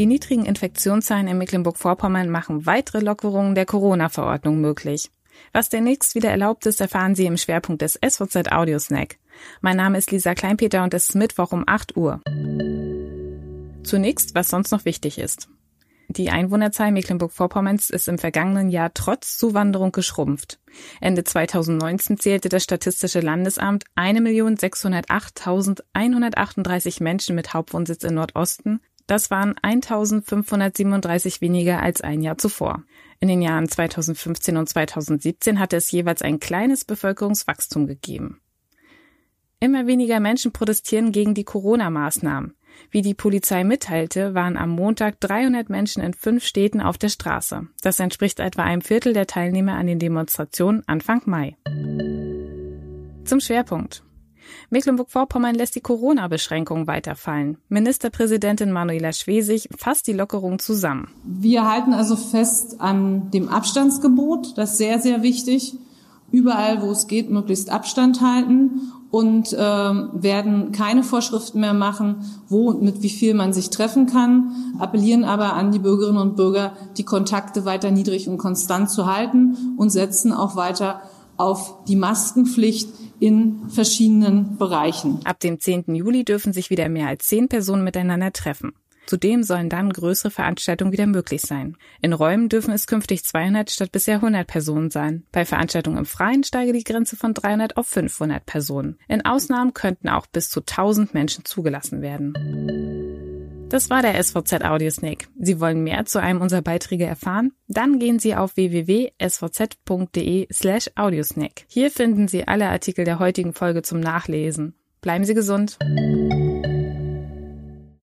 Die niedrigen Infektionszahlen in Mecklenburg-Vorpommern machen weitere Lockerungen der Corona-Verordnung möglich. Was demnächst wieder erlaubt ist, erfahren Sie im Schwerpunkt des SVZ Audio Snack. Mein Name ist Lisa Kleinpeter und es ist Mittwoch um 8 Uhr. Zunächst, was sonst noch wichtig ist. Die Einwohnerzahl Mecklenburg-Vorpommerns ist im vergangenen Jahr trotz Zuwanderung geschrumpft. Ende 2019 zählte das Statistische Landesamt 1.608.138 Menschen mit Hauptwohnsitz im Nordosten. Das waren 1.537 weniger als ein Jahr zuvor. In den Jahren 2015 und 2017 hatte es jeweils ein kleines Bevölkerungswachstum gegeben. Immer weniger Menschen protestieren gegen die Corona-Maßnahmen. Wie die Polizei mitteilte, waren am Montag 300 Menschen in fünf Städten auf der Straße. Das entspricht etwa einem Viertel der Teilnehmer an den Demonstrationen Anfang Mai. Zum Schwerpunkt. Mecklenburg-Vorpommern lässt die Corona-Beschränkungen weiterfallen. Ministerpräsidentin Manuela Schwesig fasst die Lockerung zusammen. Wir halten also fest an dem Abstandsgebot. Das ist sehr, sehr wichtig. Überall, wo es geht, möglichst Abstand halten und äh, werden keine Vorschriften mehr machen, wo und mit wie viel man sich treffen kann, appellieren aber an die Bürgerinnen und Bürger, die Kontakte weiter niedrig und konstant zu halten und setzen auch weiter auf die Maskenpflicht in verschiedenen Bereichen. Ab dem 10. Juli dürfen sich wieder mehr als zehn Personen miteinander treffen. Zudem sollen dann größere Veranstaltungen wieder möglich sein. In Räumen dürfen es künftig 200 statt bisher 100 Personen sein. Bei Veranstaltungen im Freien steige die Grenze von 300 auf 500 Personen. In Ausnahmen könnten auch bis zu 1000 Menschen zugelassen werden. Das war der SVZ Audiosnake. Sie wollen mehr zu einem unserer Beiträge erfahren? Dann gehen Sie auf www.svz.de slash audiosnake. Hier finden Sie alle Artikel der heutigen Folge zum Nachlesen. Bleiben Sie gesund.